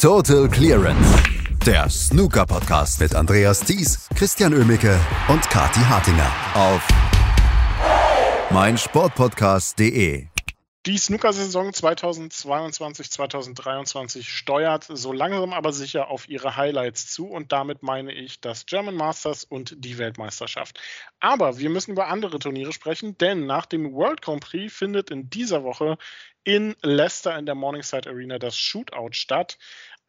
Total Clearance. Der Snooker-Podcast mit Andreas Thies, Christian Ömicke und Kati Hartinger auf meinsportpodcast.de. Die Snooker-Saison 2022-2023 steuert so langsam aber sicher auf ihre Highlights zu und damit meine ich das German Masters und die Weltmeisterschaft. Aber wir müssen über andere Turniere sprechen, denn nach dem World Grand Prix findet in dieser Woche in Leicester in der Morningside Arena das Shootout statt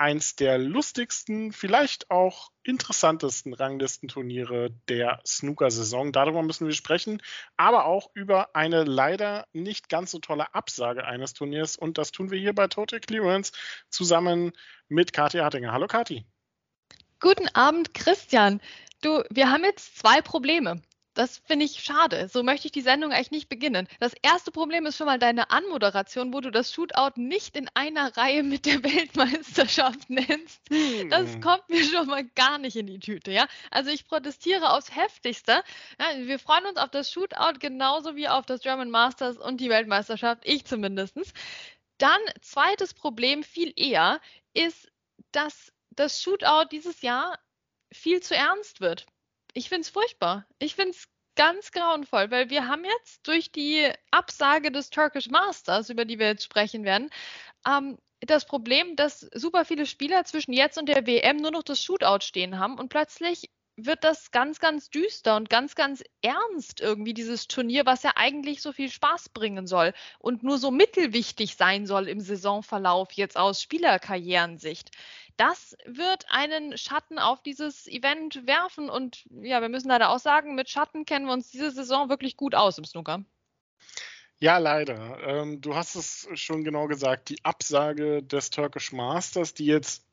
eins der lustigsten, vielleicht auch interessantesten Ranglistenturniere der Snooker-Saison. Darüber müssen wir sprechen, aber auch über eine leider nicht ganz so tolle Absage eines Turniers. Und das tun wir hier bei Total Clearance zusammen mit Kathi Hartinger. Hallo Kathi. Guten Abend, Christian. Du, wir haben jetzt zwei Probleme. Das finde ich schade. So möchte ich die Sendung eigentlich nicht beginnen. Das erste Problem ist schon mal deine Anmoderation, wo du das Shootout nicht in einer Reihe mit der Weltmeisterschaft nennst. Das hm. kommt mir schon mal gar nicht in die Tüte, ja? Also ich protestiere aufs heftigste. Ja, wir freuen uns auf das Shootout genauso wie auf das German Masters und die Weltmeisterschaft, ich zumindest. Dann zweites Problem viel eher ist, dass das Shootout dieses Jahr viel zu ernst wird ich finde es furchtbar. Ich finde es ganz grauenvoll, weil wir haben jetzt durch die Absage des Turkish Masters, über die wir jetzt sprechen werden, ähm, das Problem, dass super viele Spieler zwischen jetzt und der WM nur noch das Shootout stehen haben und plötzlich wird das ganz, ganz düster und ganz, ganz ernst irgendwie, dieses Turnier, was ja eigentlich so viel Spaß bringen soll und nur so mittelwichtig sein soll im Saisonverlauf jetzt aus Spielerkarrierensicht das wird einen Schatten auf dieses Event werfen. Und ja, wir müssen leider auch sagen, mit Schatten kennen wir uns diese Saison wirklich gut aus im Snooker. Ja, leider. Ähm, du hast es schon genau gesagt, die Absage des Turkish Masters, die jetzt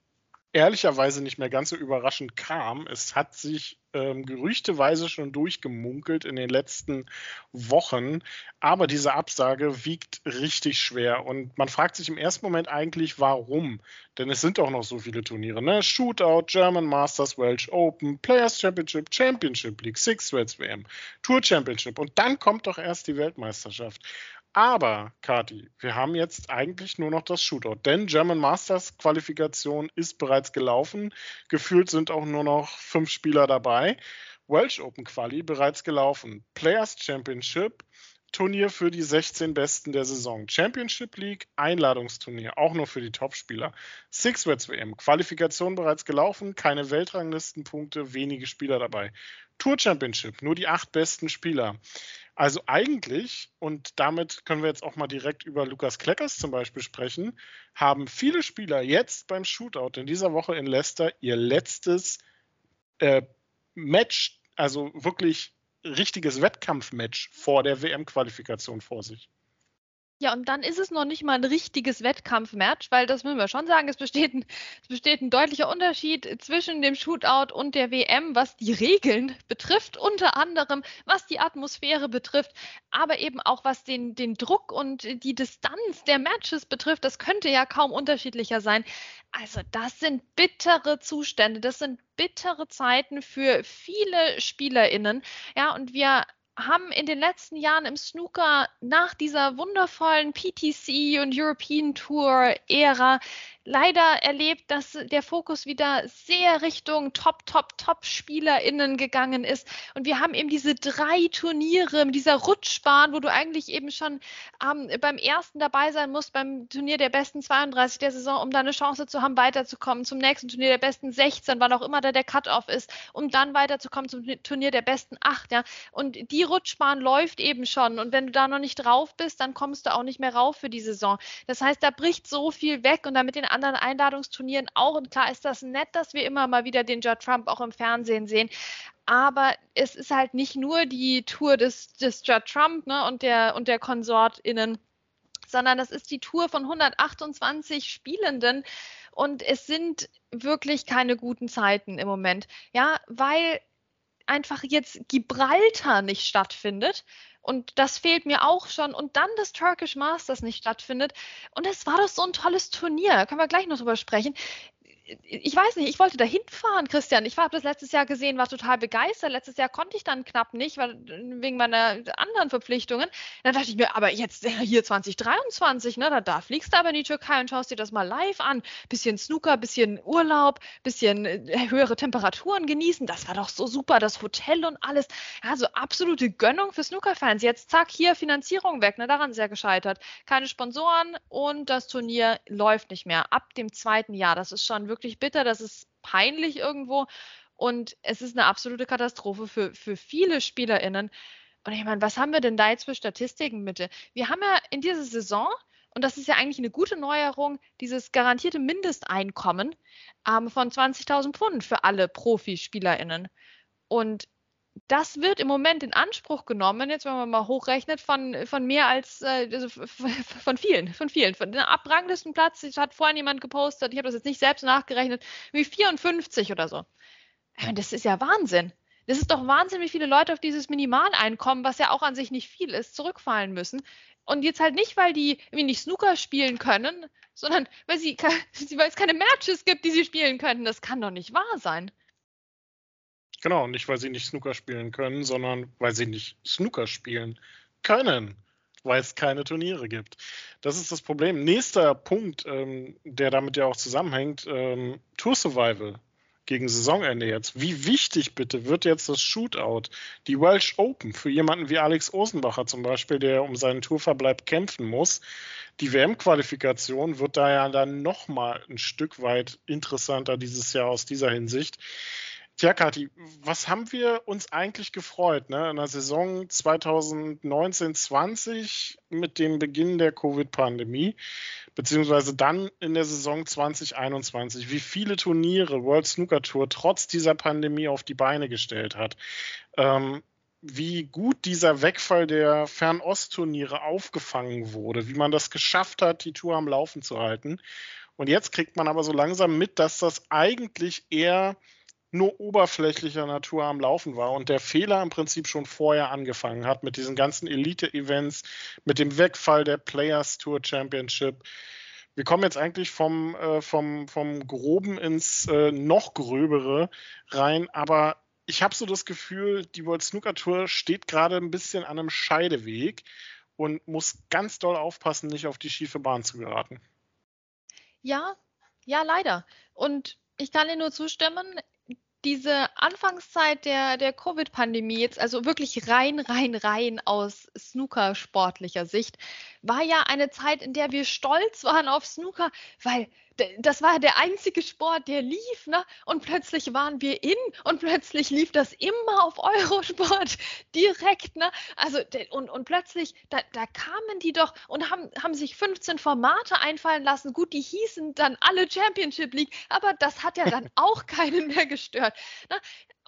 ehrlicherweise nicht mehr ganz so überraschend kam. Es hat sich ähm, gerüchteweise schon durchgemunkelt in den letzten Wochen, aber diese Absage wiegt richtig schwer und man fragt sich im ersten Moment eigentlich, warum? Denn es sind doch noch so viele Turniere, ne? Shootout, German Masters, Welsh Open, Players Championship, Championship League, Six Reds WM, Tour Championship und dann kommt doch erst die Weltmeisterschaft. Aber, Kati, wir haben jetzt eigentlich nur noch das Shootout, denn German Masters Qualifikation ist bereits gelaufen. Gefühlt sind auch nur noch fünf Spieler dabei. Welsh Open Quali bereits gelaufen. Players Championship, Turnier für die 16 Besten der Saison. Championship League, Einladungsturnier, auch nur für die Topspieler. Six Reds WM, Qualifikation bereits gelaufen, keine Weltranglistenpunkte, wenige Spieler dabei. Tour Championship, nur die acht besten Spieler. Also eigentlich, und damit können wir jetzt auch mal direkt über Lukas Kleckers zum Beispiel sprechen, haben viele Spieler jetzt beim Shootout in dieser Woche in Leicester ihr letztes äh, Match, also wirklich richtiges Wettkampfmatch vor der WM-Qualifikation vor sich. Ja, und dann ist es noch nicht mal ein richtiges Wettkampfmatch, weil das müssen wir schon sagen, es besteht ein, es besteht ein deutlicher Unterschied zwischen dem Shootout und der WM, was die Regeln betrifft, unter anderem was die Atmosphäre betrifft, aber eben auch was den, den Druck und die Distanz der Matches betrifft. Das könnte ja kaum unterschiedlicher sein. Also das sind bittere Zustände, das sind bittere Zeiten für viele SpielerInnen. Ja, und wir haben in den letzten Jahren im Snooker nach dieser wundervollen PTC und European Tour Ära leider erlebt, dass der Fokus wieder sehr Richtung Top, Top, Top-SpielerInnen gegangen ist. Und wir haben eben diese drei Turniere mit dieser Rutschbahn, wo du eigentlich eben schon ähm, beim ersten dabei sein musst, beim Turnier der besten 32 der Saison, um da eine Chance zu haben, weiterzukommen, zum nächsten Turnier der besten 16, wann auch immer da der Cut-Off ist, um dann weiterzukommen zum Turnier der besten 8. Ja. Und die Rutschbahn läuft eben schon. Und wenn du da noch nicht drauf bist, dann kommst du auch nicht mehr rauf für die Saison. Das heißt, da bricht so viel weg und damit den anderen Einladungsturnieren auch. Und klar ist das nett, dass wir immer mal wieder den Judd Trump auch im Fernsehen sehen. Aber es ist halt nicht nur die Tour des, des Judd Trump ne, und der, und der KonsortInnen, sondern das ist die Tour von 128 Spielenden. Und es sind wirklich keine guten Zeiten im Moment. Ja, weil einfach jetzt Gibraltar nicht stattfindet. Und das fehlt mir auch schon. Und dann das Turkish Masters nicht stattfindet. Und es war doch so ein tolles Turnier. Können wir gleich noch drüber sprechen. Ich weiß nicht, ich wollte da hinfahren, Christian. Ich habe das letztes Jahr gesehen, war total begeistert. Letztes Jahr konnte ich dann knapp nicht, weil, wegen meiner anderen Verpflichtungen. Dann dachte ich mir, aber jetzt hier 2023, ne, da, da fliegst du aber in die Türkei und schaust dir das mal live an. Bisschen Snooker, bisschen Urlaub, bisschen äh, höhere Temperaturen genießen. Das war doch so super, das Hotel und alles. Ja, so absolute Gönnung für Snooker-Fans. Jetzt zack, hier Finanzierung weg. Ne, daran sehr gescheitert. Keine Sponsoren und das Turnier läuft nicht mehr. Ab dem zweiten Jahr. Das ist schon wirklich bitter, das ist peinlich irgendwo und es ist eine absolute Katastrophe für, für viele SpielerInnen. Und ich meine, was haben wir denn da jetzt für Statistiken bitte? Wir haben ja in dieser Saison, und das ist ja eigentlich eine gute Neuerung, dieses garantierte Mindesteinkommen ähm, von 20.000 Pfund für alle ProfispielerInnen. Und das wird im Moment in Anspruch genommen, jetzt wenn man mal hochrechnet, von, von mehr als, äh, also von vielen, von vielen. Von dem abranglichsten Platz, das hat vorhin jemand gepostet, ich habe das jetzt nicht selbst nachgerechnet, wie 54 oder so. Das ist ja Wahnsinn. Das ist doch Wahnsinn, wie viele Leute auf dieses Minimaleinkommen, was ja auch an sich nicht viel ist, zurückfallen müssen. Und jetzt halt nicht, weil die irgendwie nicht Snooker spielen können, sondern weil, sie, weil es keine Matches gibt, die sie spielen könnten. Das kann doch nicht wahr sein. Genau, nicht weil sie nicht Snooker spielen können, sondern weil sie nicht Snooker spielen können, weil es keine Turniere gibt. Das ist das Problem. Nächster Punkt, ähm, der damit ja auch zusammenhängt, ähm, Tour Survival gegen Saisonende jetzt. Wie wichtig bitte wird jetzt das Shootout, die Welsh Open für jemanden wie Alex Osenbacher zum Beispiel, der um seinen Tourverbleib kämpfen muss. Die WM-Qualifikation wird da ja dann nochmal ein Stück weit interessanter dieses Jahr aus dieser Hinsicht. Tja, Kathi, was haben wir uns eigentlich gefreut? Ne? In der Saison 2019-20 mit dem Beginn der Covid-Pandemie, beziehungsweise dann in der Saison 2021, wie viele Turniere World Snooker Tour trotz dieser Pandemie auf die Beine gestellt hat. Ähm, wie gut dieser Wegfall der Fernost-Turniere aufgefangen wurde, wie man das geschafft hat, die Tour am Laufen zu halten. Und jetzt kriegt man aber so langsam mit, dass das eigentlich eher nur oberflächlicher Natur am Laufen war und der Fehler im Prinzip schon vorher angefangen hat mit diesen ganzen Elite-Events, mit dem Wegfall der Players Tour Championship. Wir kommen jetzt eigentlich vom, äh, vom, vom Groben ins äh, noch Gröbere rein, aber ich habe so das Gefühl, die World Snooker Tour steht gerade ein bisschen an einem Scheideweg und muss ganz doll aufpassen, nicht auf die schiefe Bahn zu geraten. Ja, ja, leider. Und ich kann dir nur zustimmen diese Anfangszeit der, der Covid-Pandemie, jetzt also wirklich rein, rein, rein aus Snooker-sportlicher Sicht, war ja eine Zeit, in der wir stolz waren auf Snooker, weil das war der einzige Sport, der lief, ne? Und plötzlich waren wir in und plötzlich lief das immer auf Eurosport direkt, ne? Also und, und plötzlich, da, da kamen die doch und haben, haben sich 15 Formate einfallen lassen. Gut, die hießen dann alle Championship League, aber das hat ja dann auch keinen mehr gestört. Ne?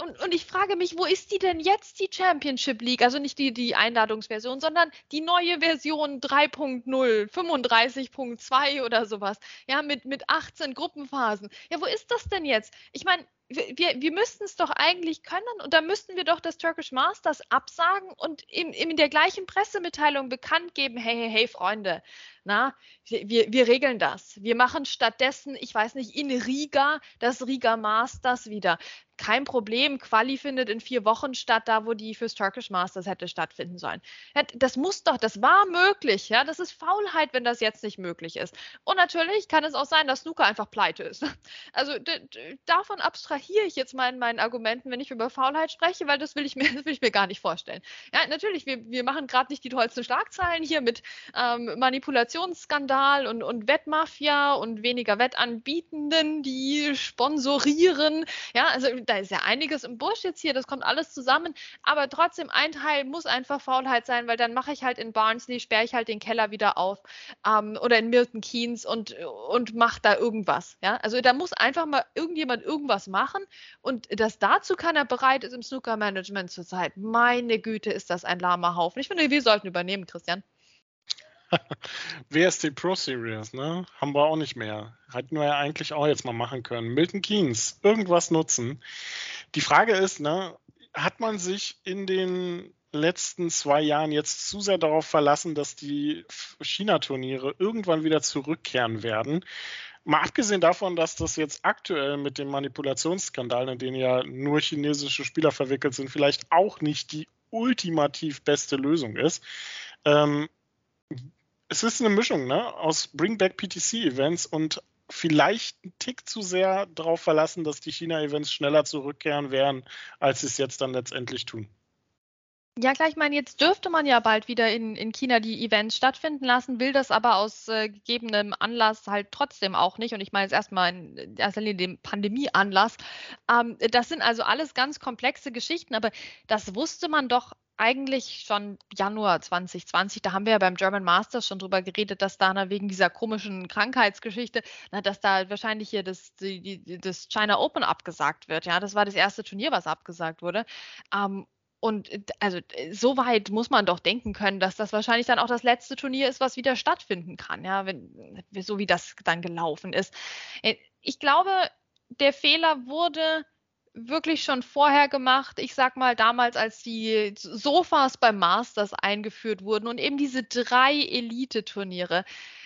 Und, und ich frage mich, wo ist die denn jetzt, die Championship League? Also nicht die, die Einladungsversion, sondern die neue Version 3.0, 35.2 oder sowas. Ja, mit, mit 18 Gruppenphasen. Ja, wo ist das denn jetzt? Ich meine, wir, wir müssten es doch eigentlich können und da müssten wir doch das Turkish Masters absagen und in, in der gleichen Pressemitteilung bekannt geben, hey, hey, hey, Freunde, na, wir, wir regeln das. Wir machen stattdessen, ich weiß nicht, in Riga das Riga Masters wieder kein Problem. Quali findet in vier Wochen statt, da wo die fürs Turkish Masters hätte stattfinden sollen. Das muss doch, das war möglich. Ja, das ist Faulheit, wenn das jetzt nicht möglich ist. Und natürlich kann es auch sein, dass Snooker einfach pleite ist. Also davon abstrahiere ich jetzt mal in meinen Argumenten, wenn ich über Faulheit spreche, weil das will ich mir, das will ich mir gar nicht vorstellen. Ja, natürlich, wir, wir machen gerade nicht die tollsten Schlagzeilen hier mit ähm, Manipulationsskandal und, und Wettmafia und weniger Wettanbietenden, die sponsorieren. Ja, also da ist ja einiges im Busch jetzt hier, das kommt alles zusammen, aber trotzdem ein Teil muss einfach Faulheit sein, weil dann mache ich halt in Barnsley, sperre ich halt den Keller wieder auf ähm, oder in Milton Keynes und, und mache da irgendwas. Ja? Also da muss einfach mal irgendjemand irgendwas machen und dass dazu keiner bereit ist im Snooker-Management zurzeit. Meine Güte, ist das ein lahmer Haufen. Ich finde, wir sollten übernehmen, Christian. WST Pro Series, ne? Haben wir auch nicht mehr. Hätten wir ja eigentlich auch jetzt mal machen können. Milton Keynes, irgendwas nutzen. Die Frage ist, ne, hat man sich in den letzten zwei Jahren jetzt zu sehr darauf verlassen, dass die China-Turniere irgendwann wieder zurückkehren werden? Mal abgesehen davon, dass das jetzt aktuell mit den Manipulationsskandalen, in denen ja nur chinesische Spieler verwickelt sind, vielleicht auch nicht die ultimativ beste Lösung ist. Ähm, es ist eine Mischung ne, aus Bring Back PTC-Events und vielleicht einen Tick zu sehr darauf verlassen, dass die China-Events schneller zurückkehren werden, als sie es jetzt dann letztendlich tun. Ja, klar, ich meine, jetzt dürfte man ja bald wieder in, in China die Events stattfinden lassen, will das aber aus äh, gegebenem Anlass halt trotzdem auch nicht. Und ich meine jetzt erstmal in erster Linie den Pandemieanlass. Ähm, das sind also alles ganz komplexe Geschichten, aber das wusste man doch eigentlich schon Januar 2020, da haben wir ja beim German Masters schon drüber geredet, dass da wegen dieser komischen Krankheitsgeschichte, na, dass da wahrscheinlich hier das, die, das China Open abgesagt wird. Ja, das war das erste Turnier, was abgesagt wurde. Ähm, und also so weit muss man doch denken können, dass das wahrscheinlich dann auch das letzte Turnier ist, was wieder stattfinden kann, ja, wenn, so wie das dann gelaufen ist. Äh, ich glaube, der Fehler wurde wirklich schon vorher gemacht. Ich sag mal damals, als die Sofas beim Masters eingeführt wurden und eben diese drei Elite-Turniere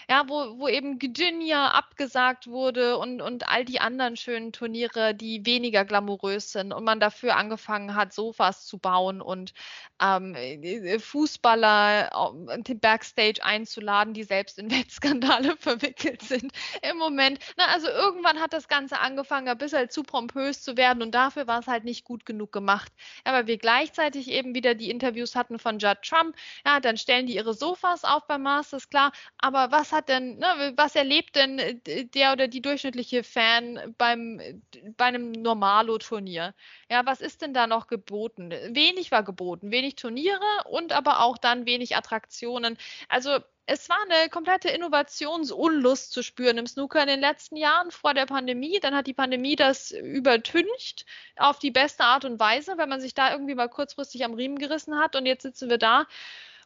ja, wo, wo eben Gdynia abgesagt wurde und, und all die anderen schönen Turniere, die weniger glamourös sind und man dafür angefangen hat, Sofas zu bauen und ähm, äh, Fußballer äh, Backstage einzuladen, die selbst in Wettskandale verwickelt sind im Moment. Na, also irgendwann hat das Ganze angefangen, ein bisschen zu pompös zu werden und dafür war es halt nicht gut genug gemacht. Weil wir gleichzeitig eben wieder die Interviews hatten von Judd Trump, ja, dann stellen die ihre Sofas auf beim Masters, klar, aber was hat denn, ne, was erlebt denn äh, der oder die durchschnittliche Fan beim, bei einem Normalo-Turnier? Ja, was ist denn da noch geboten? Wenig war geboten, wenig Turniere und aber auch dann wenig Attraktionen. Also es war eine komplette Innovationsunlust zu spüren im Snooker in den letzten Jahren vor der Pandemie. Dann hat die Pandemie das übertüncht auf die beste Art und Weise, wenn man sich da irgendwie mal kurzfristig am Riemen gerissen hat. Und jetzt sitzen wir da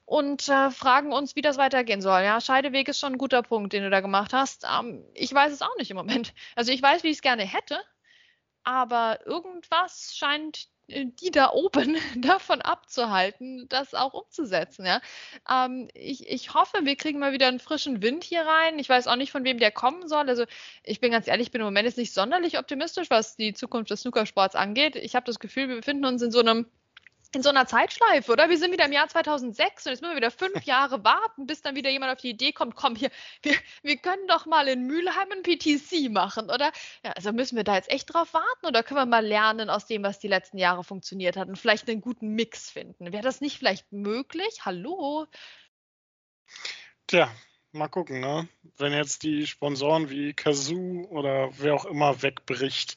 und äh, fragen uns, wie das weitergehen soll. Ja, Scheideweg ist schon ein guter Punkt, den du da gemacht hast. Ähm, ich weiß es auch nicht im Moment. Also ich weiß, wie ich es gerne hätte, aber irgendwas scheint äh, die da oben davon abzuhalten, das auch umzusetzen. Ja? Ähm, ich, ich hoffe, wir kriegen mal wieder einen frischen Wind hier rein. Ich weiß auch nicht, von wem der kommen soll. Also ich bin ganz ehrlich, ich bin im Moment jetzt nicht sonderlich optimistisch, was die Zukunft des Snookersports angeht. Ich habe das Gefühl, wir befinden uns in so einem in so einer Zeitschleife, oder? Wir sind wieder im Jahr 2006 und jetzt müssen wir wieder fünf Jahre warten, bis dann wieder jemand auf die Idee kommt, komm hier, wir, wir können doch mal in Mülheim ein PTC machen, oder? Ja, also müssen wir da jetzt echt drauf warten oder können wir mal lernen aus dem, was die letzten Jahre funktioniert hat und vielleicht einen guten Mix finden? Wäre das nicht vielleicht möglich? Hallo? Tja, mal gucken, ne? Wenn jetzt die Sponsoren wie Kazoo oder wer auch immer wegbricht,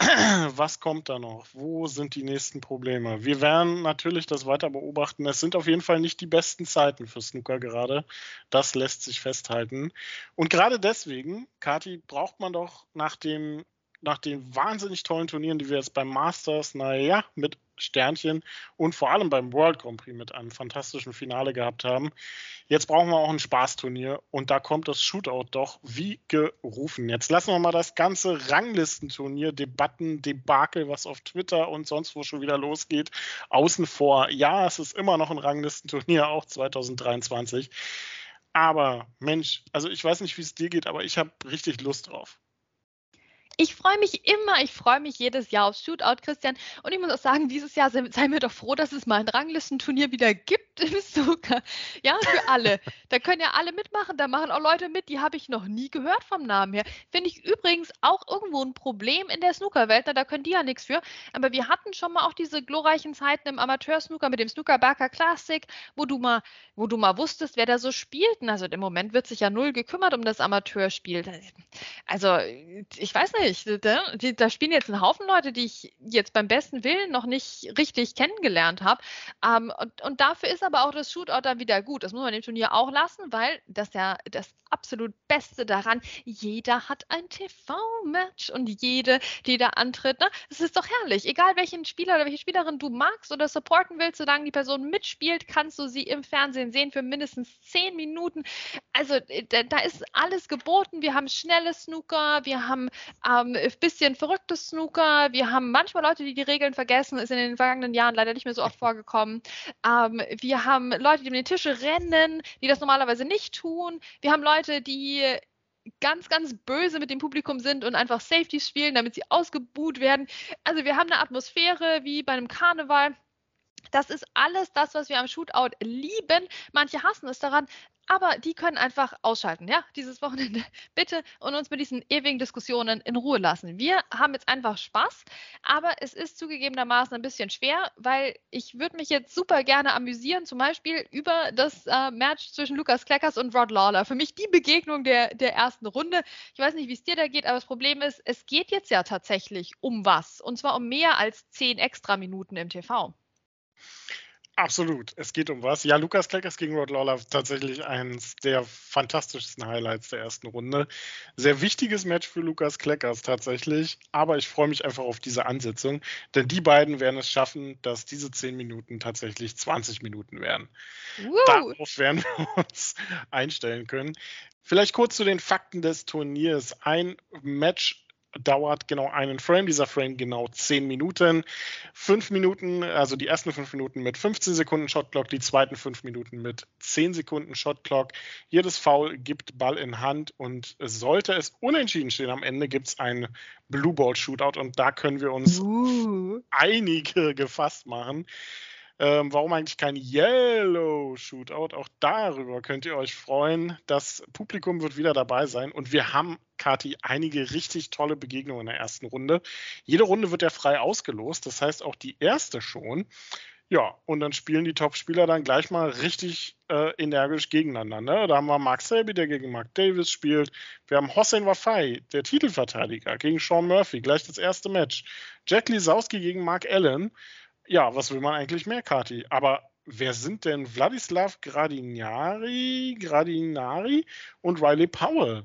was kommt da noch? Wo sind die nächsten Probleme? Wir werden natürlich das weiter beobachten. Es sind auf jeden Fall nicht die besten Zeiten für Snooker gerade. Das lässt sich festhalten. Und gerade deswegen, Kati, braucht man doch nach dem nach den wahnsinnig tollen Turnieren, die wir jetzt beim Masters, naja, mit Sternchen und vor allem beim World Grand Prix mit einem fantastischen Finale gehabt haben. Jetzt brauchen wir auch ein Spaßturnier und da kommt das Shootout doch wie gerufen. Jetzt lassen wir mal das ganze Ranglistenturnier, Debatten, Debakel, was auf Twitter und sonst wo schon wieder losgeht, außen vor. Ja, es ist immer noch ein Ranglistenturnier, auch 2023. Aber Mensch, also ich weiß nicht, wie es dir geht, aber ich habe richtig Lust drauf. Ich freue mich immer, ich freue mich jedes Jahr aufs Shootout, Christian. Und ich muss auch sagen, dieses Jahr seien wir doch froh, dass es mal ein Ranglistenturnier wieder gibt im Snooker. Ja, für alle. da können ja alle mitmachen. Da machen auch Leute mit, die habe ich noch nie gehört vom Namen her. Finde ich übrigens auch irgendwo ein Problem in der Snookerwelt. Da können die ja nichts für. Aber wir hatten schon mal auch diese glorreichen Zeiten im Amateur-Snooker mit dem Snooker Barker Classic, wo du mal, wo du mal wusstest, wer da so spielt. Also im Moment wird sich ja null gekümmert um das Amateurspiel. Also, ich weiß nicht. Da spielen jetzt ein Haufen Leute, die ich jetzt beim besten Willen noch nicht richtig kennengelernt habe. Ähm, und, dafür ist aber auch das Shootout dann wieder gut. Das muss man dem Turnier auch lassen, weil das ja das absolut Beste daran, jeder hat ein TV-Match und jede, die da antritt, ne? Das ist doch herrlich. Egal welchen Spieler oder welche Spielerin du magst oder supporten willst, solange die Person mitspielt, kannst du sie im Fernsehen sehen für mindestens zehn Minuten. Also äh, da ist alles geboten. Wir haben schnelle Snooker, wir haben äh, haben ein bisschen verrücktes Snooker. Wir haben manchmal Leute, die die Regeln vergessen. Ist in den vergangenen Jahren leider nicht mehr so oft vorgekommen. Ähm, wir haben Leute, die um den Tische rennen, die das normalerweise nicht tun. Wir haben Leute, die ganz, ganz böse mit dem Publikum sind und einfach Safeties spielen, damit sie ausgebuht werden. Also wir haben eine Atmosphäre wie bei einem Karneval. Das ist alles das, was wir am Shootout lieben. Manche hassen es daran, aber die können einfach ausschalten, ja, dieses Wochenende. Bitte und uns mit diesen ewigen Diskussionen in Ruhe lassen. Wir haben jetzt einfach Spaß, aber es ist zugegebenermaßen ein bisschen schwer, weil ich würde mich jetzt super gerne amüsieren, zum Beispiel über das äh, Match zwischen Lukas Kleckers und Rod Lawler. Für mich die Begegnung der, der ersten Runde. Ich weiß nicht, wie es dir da geht, aber das Problem ist, es geht jetzt ja tatsächlich um was. Und zwar um mehr als zehn extra Minuten im TV. Absolut. Es geht um was. Ja, Lukas Kleckers gegen Rod Lawler tatsächlich eines der fantastischsten Highlights der ersten Runde. Sehr wichtiges Match für Lukas Kleckers tatsächlich, aber ich freue mich einfach auf diese Ansetzung, denn die beiden werden es schaffen, dass diese 10 Minuten tatsächlich 20 Minuten werden. Woo. Darauf werden wir uns einstellen können. Vielleicht kurz zu den Fakten des Turniers. Ein Match dauert genau einen Frame, dieser Frame genau 10 Minuten. Fünf Minuten, also die ersten fünf Minuten mit 15 Sekunden Shotclock, die zweiten fünf Minuten mit 10 Sekunden Shotclock. Jedes Foul gibt Ball in Hand und sollte es unentschieden stehen am Ende, gibt es ein Blue Ball Shootout und da können wir uns uh. einige gefasst machen. Ähm, warum eigentlich kein Yellow Shootout? Auch darüber könnt ihr euch freuen. Das Publikum wird wieder dabei sein und wir haben, Kati, einige richtig tolle Begegnungen in der ersten Runde. Jede Runde wird ja frei ausgelost, das heißt auch die erste schon. Ja, und dann spielen die Top-Spieler dann gleich mal richtig äh, energisch gegeneinander. Ne? Da haben wir Mark Selby, der gegen Mark Davis spielt. Wir haben Hossein Wafai, der Titelverteidiger, gegen Sean Murphy, gleich das erste Match. Jack Lisowski gegen Mark Allen ja, was will man eigentlich mehr, Kati? Aber wer sind denn Wladislav Gradinari, Gradinari und Riley Powell?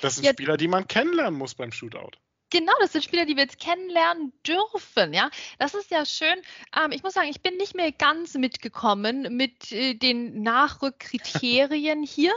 Das sind ja. Spieler, die man kennenlernen muss beim Shootout. Genau, das sind Spieler, die wir jetzt kennenlernen dürfen. Ja, das ist ja schön. Ähm, ich muss sagen, ich bin nicht mehr ganz mitgekommen mit äh, den Nachrückkriterien hier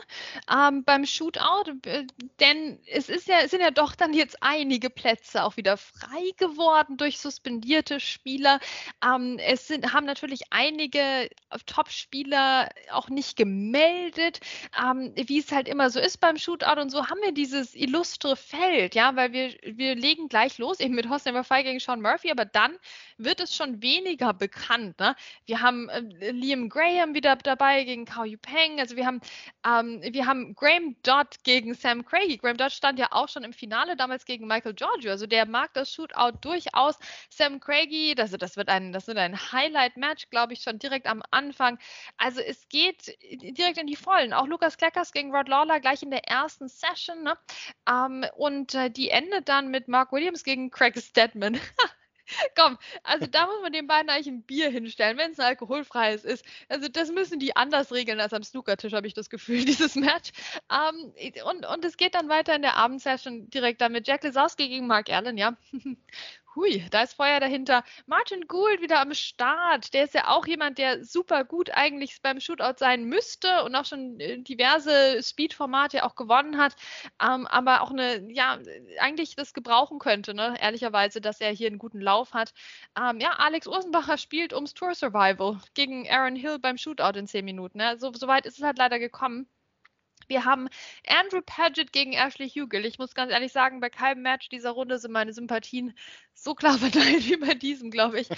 ähm, beim Shootout, äh, denn es ist ja, es sind ja doch dann jetzt einige Plätze auch wieder frei geworden durch suspendierte Spieler. Ähm, es sind, haben natürlich einige Top-Spieler auch nicht gemeldet, ähm, wie es halt immer so ist beim Shootout. Und so haben wir dieses illustre Feld, ja, weil wir, wir legen gleich los, eben mit Hossein Wafai gegen Sean Murphy, aber dann wird es schon weniger bekannt. Ne? Wir haben äh, Liam Graham wieder dabei gegen Kao Peng, also wir haben, ähm, wir haben Graham Dodd gegen Sam Craigie. Graham Dodd stand ja auch schon im Finale damals gegen Michael Giorgio, also der mag das Shootout durchaus. Sam Craigie, also das wird ein, das ein Highlight-Match, glaube ich, schon direkt am Anfang. Also es geht direkt in die Vollen. Auch Lukas Kleckers gegen Rod Lawler gleich in der ersten Session. Ne? Ähm, und äh, die endet dann mit Mark Williams gegen Craig Stedman. Komm, also da muss man den beiden eigentlich ein Bier hinstellen, wenn es ein alkoholfreies ist. Also das müssen die anders regeln als am Snookertisch, habe ich das Gefühl, dieses Match. Ähm, und, und es geht dann weiter in der Abendsession direkt dann mit Jack Lesowski gegen Mark Allen, ja. Hui, da ist Feuer dahinter. Martin Gould wieder am Start. Der ist ja auch jemand, der super gut eigentlich beim Shootout sein müsste und auch schon äh, diverse Speed-Formate auch gewonnen hat, ähm, aber auch eine, ja, eigentlich das gebrauchen könnte, ne? ehrlicherweise, dass er hier einen guten Lauf hat. Ähm, ja, Alex Ursenbacher spielt ums Tour Survival gegen Aaron Hill beim Shootout in zehn Minuten. Ne? So, so weit ist es halt leider gekommen. Wir haben Andrew Paget gegen Ashley Hugel. Ich muss ganz ehrlich sagen, bei keinem Match dieser Runde sind meine Sympathien so klar verteilt wie bei diesem, glaube ich.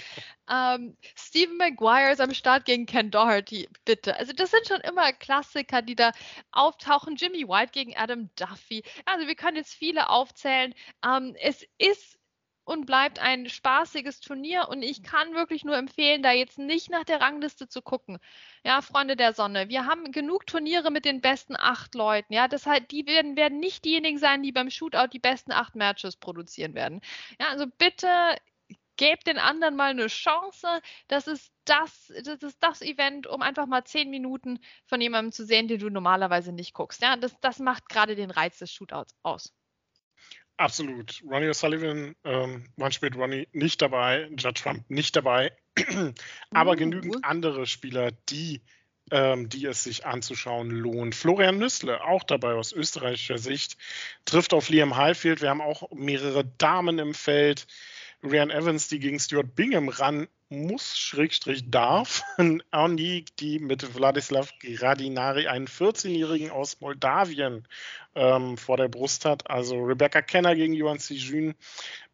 ähm, Stephen Maguire ist am Start gegen Ken Doherty, bitte. Also das sind schon immer Klassiker, die da auftauchen. Jimmy White gegen Adam Duffy. Also wir können jetzt viele aufzählen. Ähm, es ist und bleibt ein spaßiges Turnier und ich kann wirklich nur empfehlen, da jetzt nicht nach der Rangliste zu gucken. Ja, Freunde der Sonne, wir haben genug Turniere mit den besten acht Leuten. Ja, das heißt, die werden, werden nicht diejenigen sein, die beim Shootout die besten acht Matches produzieren werden. Ja, also bitte gebt den anderen mal eine Chance. Das ist das, das ist das Event, um einfach mal zehn Minuten von jemandem zu sehen, den du normalerweise nicht guckst. Ja, das, das macht gerade den Reiz des Shootouts aus. Absolut. Ronnie O'Sullivan, ähm, man spielt Ronnie nicht dabei, Judge Trump nicht dabei, aber uh. genügend andere Spieler, die, ähm, die es sich anzuschauen lohnt. Florian Nüssle, auch dabei aus österreichischer Sicht, trifft auf Liam Highfield. Wir haben auch mehrere Damen im Feld. Ryan Evans, die gegen Stuart Bingham ran muss, Schrägstrich darf. Andi, die mit Wladislav Gradinari einen 14-Jährigen aus Moldawien ähm, vor der Brust hat. Also Rebecca Kenner gegen Yuan Sijun,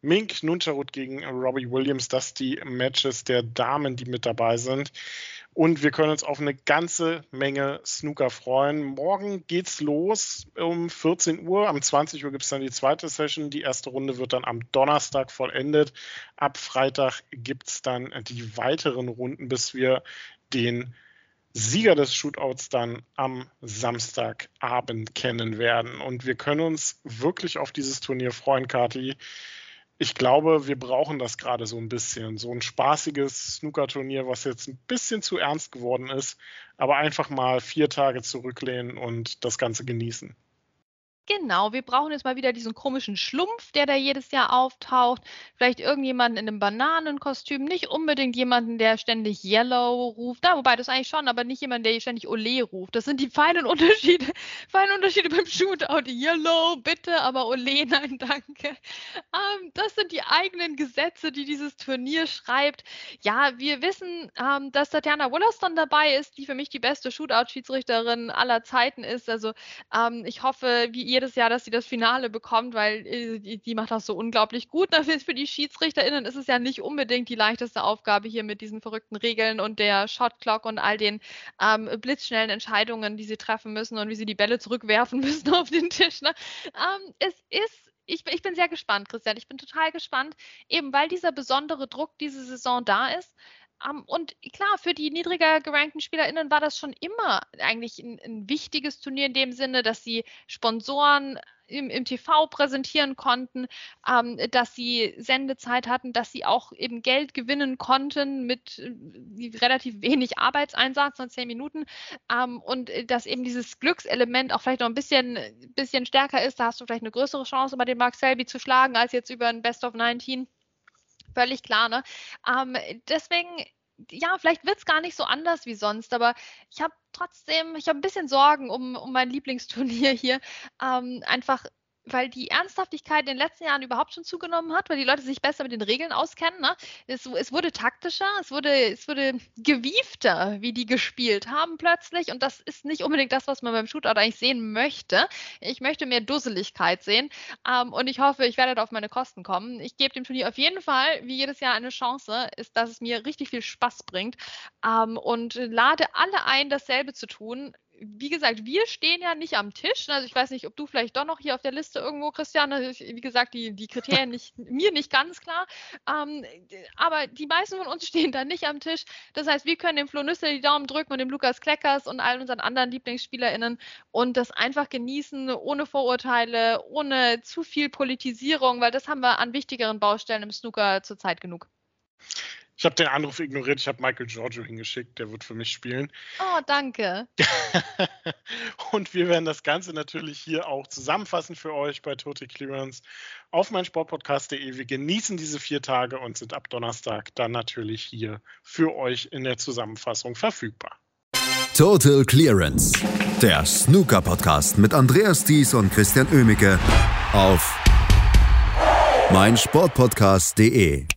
Mink Nuncharut gegen Robbie Williams. Das die Matches der Damen, die mit dabei sind. Und wir können uns auf eine ganze Menge Snooker freuen. Morgen geht's los um 14 Uhr. Am 20 Uhr gibt es dann die zweite Session. Die erste Runde wird dann am Donnerstag vollendet. Ab Freitag gibt es dann die weiteren Runden, bis wir den Sieger des Shootouts dann am Samstagabend kennen werden. Und wir können uns wirklich auf dieses Turnier freuen, Kati ich glaube, wir brauchen das gerade so ein bisschen. So ein spaßiges Snooker-Turnier, was jetzt ein bisschen zu ernst geworden ist, aber einfach mal vier Tage zurücklehnen und das Ganze genießen. Genau, wir brauchen jetzt mal wieder diesen komischen Schlumpf, der da jedes Jahr auftaucht. Vielleicht irgendjemanden in einem Bananenkostüm, nicht unbedingt jemanden, der ständig Yellow ruft. Da, wobei das eigentlich schon, aber nicht jemand, der ständig Ole ruft. Das sind die feinen Unterschiede, feinen Unterschiede beim Shootout. Yellow, bitte, aber Ole, nein, danke. Ähm, das sind die eigenen Gesetze, die dieses Turnier schreibt. Ja, wir wissen, ähm, dass Tatjana Wollaston dabei ist, die für mich die beste Shootout-Schiedsrichterin aller Zeiten ist. Also ähm, ich hoffe, wie ihr jedes Jahr, dass sie das Finale bekommt, weil äh, die, die, macht das so unglaublich gut. Dafür für die SchiedsrichterInnen ist es ja nicht unbedingt die leichteste Aufgabe hier mit diesen verrückten Regeln und der Shotclock und all den ähm, blitzschnellen Entscheidungen, die sie treffen müssen und wie sie die Bälle zurückwerfen müssen auf den Tisch. Ne? Ähm, es ist ich, ich, bin sehr gespannt, Christian. Ich bin total gespannt, eben weil dieser besondere Druck diese Saison da ist. Um, und klar, für die niedriger gerankten SpielerInnen war das schon immer eigentlich ein, ein wichtiges Turnier in dem Sinne, dass sie Sponsoren im, im TV präsentieren konnten, ähm, dass sie Sendezeit hatten, dass sie auch eben Geld gewinnen konnten mit äh, relativ wenig Arbeitseinsatz von zehn Minuten ähm, und äh, dass eben dieses Glückselement auch vielleicht noch ein bisschen, bisschen stärker ist. Da hast du vielleicht eine größere Chance, über den Mark Selby zu schlagen, als jetzt über ein Best of 19 völlig klar. Ne? Ähm, deswegen, ja, vielleicht wird es gar nicht so anders wie sonst, aber ich habe trotzdem, ich habe ein bisschen Sorgen um, um mein Lieblingsturnier hier. Ähm, einfach weil die Ernsthaftigkeit in den letzten Jahren überhaupt schon zugenommen hat, weil die Leute sich besser mit den Regeln auskennen. Ne? Es, es, wurde taktischer, es wurde, es wurde gewiefter, wie die gespielt haben plötzlich. Und das ist nicht unbedingt das, was man beim Shootout eigentlich sehen möchte. Ich möchte mehr Dusseligkeit sehen. Ähm, und ich hoffe, ich werde da auf meine Kosten kommen. Ich gebe dem Turnier auf jeden Fall, wie jedes Jahr, eine Chance, ist, dass es mir richtig viel Spaß bringt. Ähm, und lade alle ein, dasselbe zu tun wie gesagt, wir stehen ja nicht am Tisch. Also ich weiß nicht, ob du vielleicht doch noch hier auf der Liste irgendwo, Christian, wie gesagt, die, die Kriterien nicht, mir nicht ganz klar. Ähm, aber die meisten von uns stehen da nicht am Tisch. Das heißt, wir können dem Flo Nüssel die Daumen drücken und dem Lukas Kleckers und allen unseren anderen LieblingsspielerInnen und das einfach genießen, ohne Vorurteile, ohne zu viel Politisierung, weil das haben wir an wichtigeren Baustellen im Snooker zurzeit genug. Ich habe den Anruf ignoriert. Ich habe Michael Giorgio hingeschickt. Der wird für mich spielen. Oh, danke. und wir werden das Ganze natürlich hier auch zusammenfassen für euch bei Total Clearance auf meinsportpodcast.de. Wir genießen diese vier Tage und sind ab Donnerstag dann natürlich hier für euch in der Zusammenfassung verfügbar. Total Clearance, der Snooker-Podcast mit Andreas Thies und Christian Oemicke auf meinsportpodcast.de.